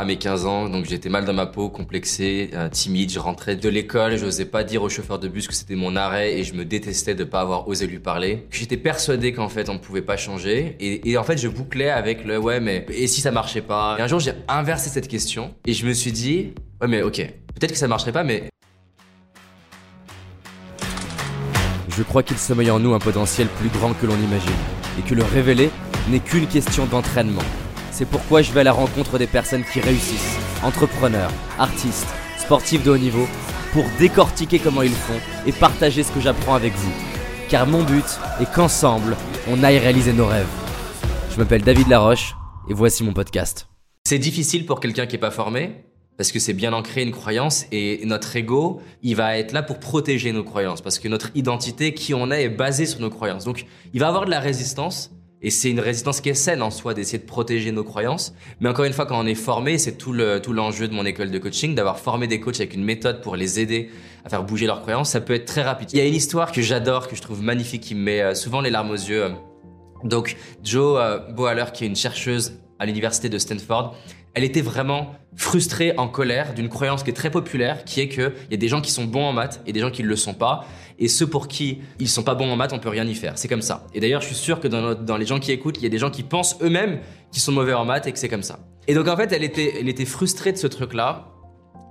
à mes 15 ans, donc j'étais mal dans ma peau, complexé, euh, timide. Je rentrais de l'école, je n'osais pas dire au chauffeur de bus que c'était mon arrêt et je me détestais de pas avoir osé lui parler. J'étais persuadé qu'en fait on ne pouvait pas changer et, et, en fait je bouclais avec le ouais mais et si ça marchait pas? Et un jour j'ai inversé cette question et je me suis dit ouais mais ok peut-être que ça marcherait pas mais Je crois qu'il sommeille en nous un potentiel plus grand que l'on imagine et que le révéler n'est qu'une question d'entraînement. C'est pourquoi je vais à la rencontre des personnes qui réussissent, entrepreneurs, artistes, sportifs de haut niveau, pour décortiquer comment ils font et partager ce que j'apprends avec vous. Car mon but est qu'ensemble, on aille réaliser nos rêves. Je m'appelle David Laroche et voici mon podcast. C'est difficile pour quelqu'un qui n'est pas formé parce que c'est bien ancré une croyance et notre ego, il va être là pour protéger nos croyances parce que notre identité, qui on est, est basée sur nos croyances. Donc, il va avoir de la résistance et c'est une résistance qui est saine en soi d'essayer de protéger nos croyances. Mais encore une fois, quand on est formé, c'est tout le tout l'enjeu de mon école de coaching, d'avoir formé des coachs avec une méthode pour les aider à faire bouger leurs croyances. Ça peut être très rapide. Il y a une histoire que j'adore, que je trouve magnifique, qui me met euh, souvent les larmes aux yeux. Donc, Jo euh, Boaler, qui est une chercheuse à l'université de Stanford, elle était vraiment frustrée, en colère d'une croyance qui est très populaire, qui est qu'il y a des gens qui sont bons en maths et des gens qui ne le sont pas. Et ceux pour qui ils sont pas bons en maths, on peut rien y faire. C'est comme ça. Et d'ailleurs, je suis sûr que dans, les gens qui écoutent, il y a des gens qui pensent eux-mêmes qu'ils sont mauvais en maths et que c'est comme ça. Et donc en fait, elle était, elle était frustrée de ce truc-là.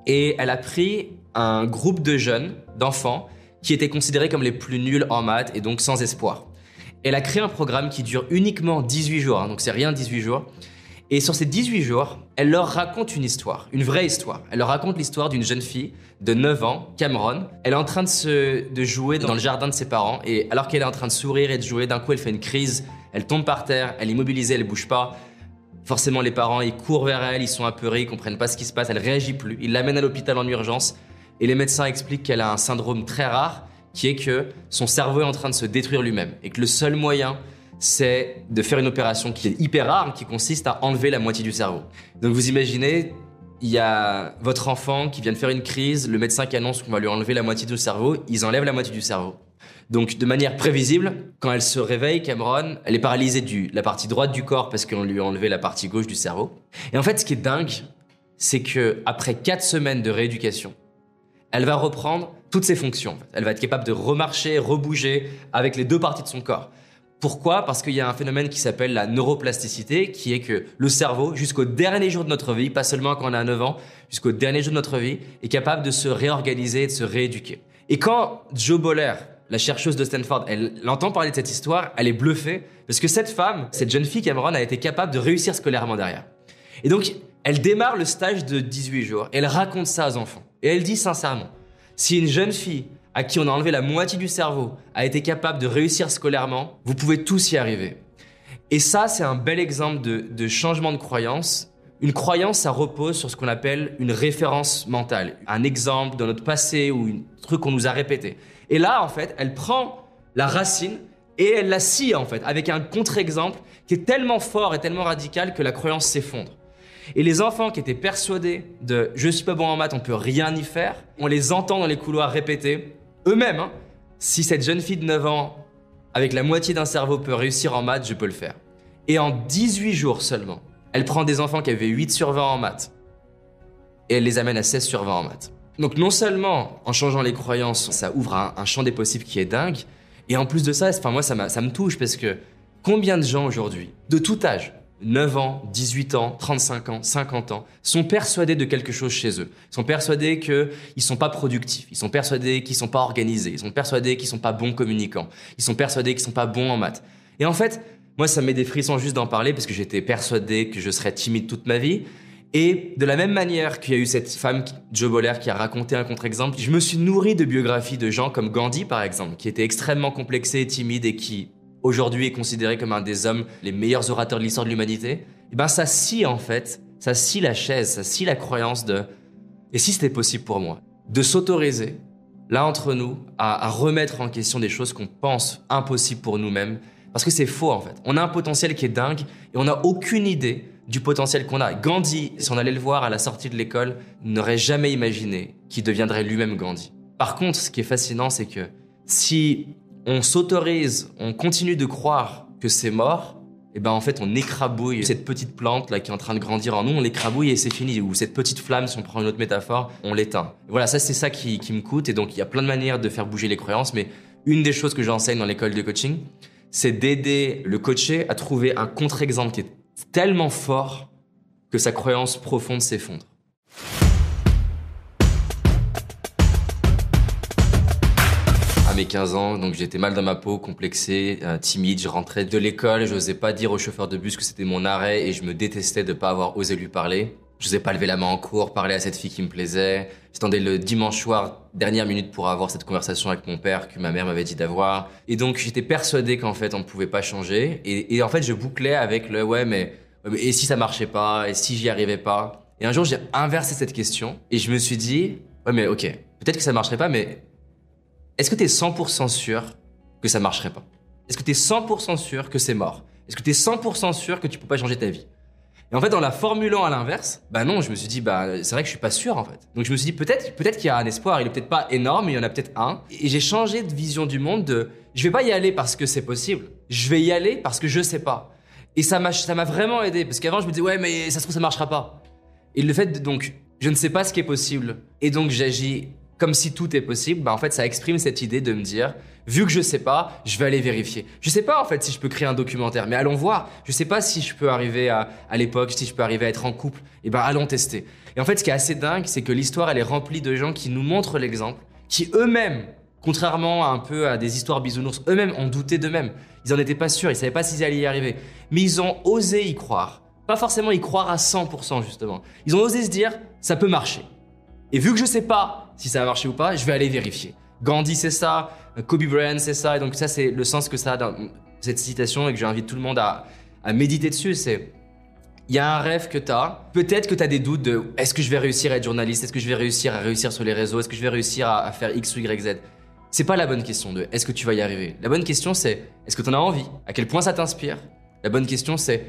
Et elle a pris un groupe de jeunes, d'enfants, qui étaient considérés comme les plus nuls en maths et donc sans espoir. Elle a créé un programme qui dure uniquement 18 jours, hein, donc c'est rien 18 jours, et sur ces 18 jours, elle leur raconte une histoire, une vraie histoire. Elle leur raconte l'histoire d'une jeune fille de 9 ans, Cameron. Elle est en train de, jouer dans le jardin de ses parents et alors qu'elle est en train de sourire et de jouer, d'un coup elle fait une crise, elle tombe par terre, elle est immobilisée, elle bouge pas. Forcément les parents, ils courent vers elle, ils sont apeurés, ils comprennent pas ce qui se passe, elle réagit plus. Ils l'amènent à l'hôpital en urgence et les médecins expliquent qu'elle a un syndrome très rare qui est que son cerveau est en train de se détruire lui-même et que le seul moyen c'est de faire une opération qui est hyper rare, qui consiste à enlever la moitié du cerveau. Donc vous imaginez, il y a votre enfant qui vient de faire une crise, le médecin qui annonce qu'on va lui enlever la moitié du cerveau, ils enlèvent la moitié du cerveau. Donc de manière prévisible, quand elle se réveille, Cameron, elle est paralysée de la partie droite du corps parce qu'on lui a enlevé la partie gauche du cerveau. Et en fait, ce qui est dingue, c'est que après quatre semaines de rééducation, elle va reprendre toutes ses fonctions. Elle va être capable de remarcher, rebouger avec les deux parties de son corps. Pourquoi? Parce qu'il y a un phénomène qui s'appelle la neuroplasticité, qui est que le cerveau, jusqu'au dernier jour de notre vie, pas seulement quand on a 9 ans, jusqu'au dernier jour de notre vie, est capable de se réorganiser et de se rééduquer. Et quand Joe Boller, la chercheuse de Stanford, elle, entend parler de cette histoire, elle est bluffée, parce que cette femme, cette jeune fille Cameron, a été capable de réussir scolairement derrière. Et donc, elle démarre le stage de 18 jours, elle raconte ça aux enfants. Et elle dit sincèrement, si une jeune fille à qui on a enlevé la moitié du cerveau a été capable de réussir scolairement, vous pouvez tous y arriver. Et ça, c'est un bel exemple de, changement de croyance. Une croyance, ça repose sur ce qu'on appelle une référence mentale, un exemple de notre passé ou un truc qu'on nous a répété. Et là, en fait, elle prend la racine et elle la scie, en fait, avec un contre-exemple qui est tellement fort et tellement radical que la croyance s'effondre. Et les enfants qui étaient persuadés de je suis pas bon en maths, on peut rien y faire, on les entend dans les couloirs répéter eux-mêmes, hein. si cette jeune fille de 9 ans, avec la moitié d'un cerveau, peut réussir en maths, je peux le faire. Et en 18 jours seulement, elle prend des enfants qui avaient 8 sur 20 en maths et elle les amène à 16 sur 20 en maths. Donc non seulement en changeant les croyances, ça ouvre un, champ des possibles qui est dingue, et en plus de ça, moi ça me touche parce que combien de gens aujourd'hui, de tout âge, 9 ans, 18 ans, 35 ans, 50 ans, sont persuadés de quelque chose chez eux. Ils sont persuadés qu'ils ne sont pas productifs. Ils sont persuadés qu'ils ne sont pas organisés. Ils sont persuadés qu'ils ne sont pas bons communicants. Ils sont persuadés qu'ils ne sont pas bons en maths. Et en fait, moi, ça me met des frissons juste d'en parler parce que j'étais persuadé que je serais timide toute ma vie. Et de la même manière qu'il y a eu cette femme, Joe Boller, qui a raconté un contre-exemple, je me suis nourri de biographies de gens comme Gandhi, par exemple, qui étaient extrêmement complexés et timides et qui aujourd'hui est considéré comme un des hommes les meilleurs orateurs de l'histoire de l'humanité, eh ben ça scie en fait, ça scie la chaise, ça scie la croyance de et si c'était possible pour moi? De s'autoriser là entre nous à, à, remettre en question des choses qu'on pense impossibles pour nous-mêmes parce que c'est faux en fait. On a un potentiel qui est dingue et on n'a aucune idée du potentiel qu'on a. Gandhi, si on allait le voir à la sortie de l'école, n'aurait jamais imaginé qu'il deviendrait lui-même Gandhi. Par contre, ce qui est fascinant, c'est que si on s'autorise, on continue de croire que c'est mort, et ben en fait on écrabouille cette petite plante là qui est en train de grandir en nous, on l'écrabouille et c'est fini. Ou cette petite flamme, si on prend une autre métaphore, on l'éteint. Voilà, ça c'est ça qui, qui me coûte et donc il y a plein de manières de faire bouger les croyances, mais une des choses que j'enseigne dans l'école de coaching, c'est d'aider le coaché à trouver un contre-exemple qui est tellement fort que sa croyance profonde s'effondre. Mes 15 ans, donc j'étais mal dans ma peau, complexé, euh, timide. Je rentrais de l'école, je n'osais pas dire au chauffeur de bus que c'était mon arrêt et je me détestais de ne pas avoir osé lui parler. Je n'osais pas lever la main en cours, parler à cette fille qui me plaisait. J'attendais le dimanche soir, dernière minute pour avoir cette conversation avec mon père que ma mère m'avait dit d'avoir. Et donc j'étais persuadé qu'en fait on ne pouvait pas changer. Et, en fait je bouclais avec le ouais mais, et si ça marchait pas? Et si j'y arrivais pas? Et un jour j'ai inversé cette question et je me suis dit ouais mais ok peut-être que ça marcherait pas mais est-ce que tu es 100% sûr que ça marcherait pas? Est-ce que tu es 100% sûr que c'est mort? Est-ce que tu es 100% sûr que tu peux pas changer ta vie? Et en fait, en la formulant à l'inverse, bah non, je me suis dit, bah c'est vrai que je suis pas sûr en fait. Donc je me suis dit, peut-être, peut-être qu'il y a un espoir. Il est peut-être pas énorme, mais il y en a peut-être un. Et j'ai changé de vision du monde. De, je vais pas y aller parce que c'est possible. Je vais y aller parce que je sais pas. Et ça m'a, ça m'a vraiment aidé parce qu'avant je me disais, ouais, mais ça se trouve ça marchera pas. Et le fait de, donc, je ne sais pas ce qui est possible. Et donc j'agis comme si tout est possible, bah en fait ça exprime cette idée de me dire, vu que je sais pas, je vais aller vérifier. Je sais pas en fait si je peux créer un documentaire, mais allons voir. Je sais pas si je peux arriver à, à l'époque, si je peux arriver à être en couple. Et eh ben allons tester. Et en fait ce qui est assez dingue, c'est que l'histoire elle est remplie de gens qui nous montrent l'exemple, qui eux-mêmes, contrairement à un peu à des histoires bisounours, eux-mêmes ont douté d'eux-mêmes. Ils en étaient pas sûrs, ils savaient pas s'ils allaient y arriver, mais ils ont osé y croire. Pas forcément y croire à 100% justement. Ils ont osé se dire, ça peut marcher. Et vu que je sais pas si ça va marcher ou pas, je vais aller vérifier. Gandhi c'est ça, Kobe Bryant c'est ça, et donc ça c'est le sens que ça a dans cette citation et que j'invite tout le monde à, méditer dessus, c'est il y a un rêve que tu as, peut-être que tu as des doutes de est-ce que je vais réussir à être journaliste, est-ce que je vais réussir à réussir sur les réseaux, est-ce que je vais réussir à, faire X ou Y, Z? C'est pas la bonne question de est-ce que tu vas y arriver? La bonne question c'est est-ce que tu en as envie, à quel point ça t'inspire? La bonne question c'est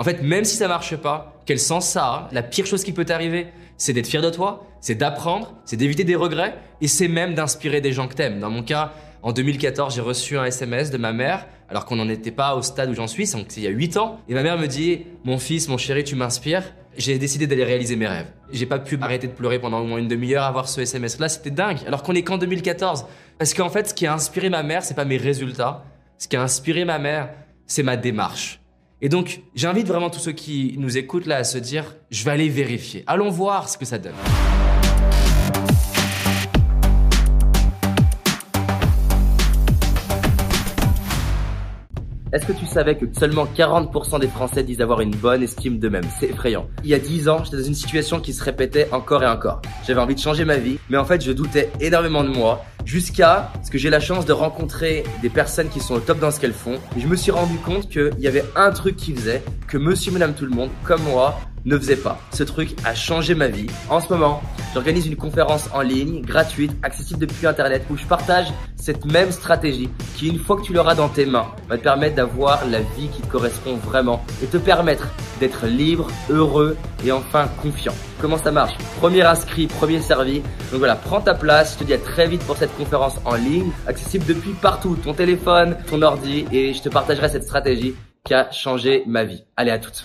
en fait, même si ça marche pas, quel sens ça a? La pire chose qui peut t'arriver, c'est d'être fier de toi, c'est d'apprendre, c'est d'éviter des regrets, et c'est même d'inspirer des gens que t'aimes. Dans mon cas, en 2014, j'ai reçu un SMS de ma mère, alors qu'on n'en était pas au stade où j'en suis, c'est il y a 8 ans, et ma mère me dit Mon fils, mon chéri, tu m'inspires. J'ai décidé d'aller réaliser mes rêves. J'ai pas pu arrêter de pleurer pendant au moins une demi-heure à voir ce SMS-là, c'était dingue, alors qu'on est qu'en 2014. Parce qu'en fait, ce qui a inspiré ma mère, c'est pas mes résultats. Ce qui a inspiré ma mère, c'est ma démarche. Et donc, j'invite vraiment tous ceux qui nous écoutent là à se dire, je vais aller vérifier. Allons voir ce que ça donne. Est-ce que tu savais que seulement 40% des Français disent avoir une bonne estime d'eux-mêmes? C'est effrayant. Il y a 10 ans, j'étais dans une situation qui se répétait encore et encore. J'avais envie de changer ma vie, mais en fait, je doutais énormément de moi jusqu'à ce que j'ai la chance de rencontrer des personnes qui sont au top dans ce qu'elles font. Et je me suis rendu compte qu'il y avait un truc qui faisait que monsieur, madame, tout le monde, comme moi, ne faisait pas. Ce truc a changé ma vie. En ce moment, j'organise une conférence en ligne, gratuite, accessible depuis Internet, où je partage cette même stratégie qui, une fois que tu l'auras dans tes mains, va te permettre d'avoir la vie qui te correspond vraiment et te permettre d'être libre, heureux et enfin confiant. Comment ça marche? Premier inscrit, premier servi. Donc voilà, prends ta place. Je te dis à très vite pour cette conférence en ligne, accessible depuis partout, ton téléphone, ton ordi, et je te partagerai cette stratégie qui a changé ma vie. Allez, à toutes.